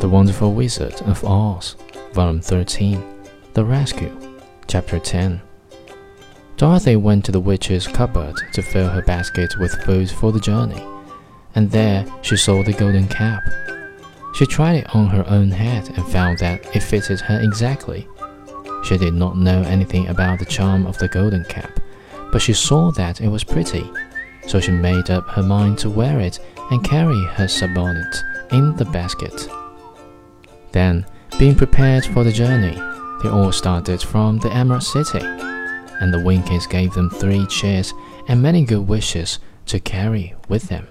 The Wonderful Wizard of Oz, Volume 13, The Rescue, Chapter 10. Dorothy went to the witch's cupboard to fill her basket with food for the journey, and there she saw the golden cap. She tried it on her own head and found that it fitted her exactly. She did not know anything about the charm of the golden cap, but she saw that it was pretty, so she made up her mind to wear it and carry her subonnet in the basket. Then, being prepared for the journey, they all started from the Emerald City, and the Winkies gave them three cheers and many good wishes to carry with them.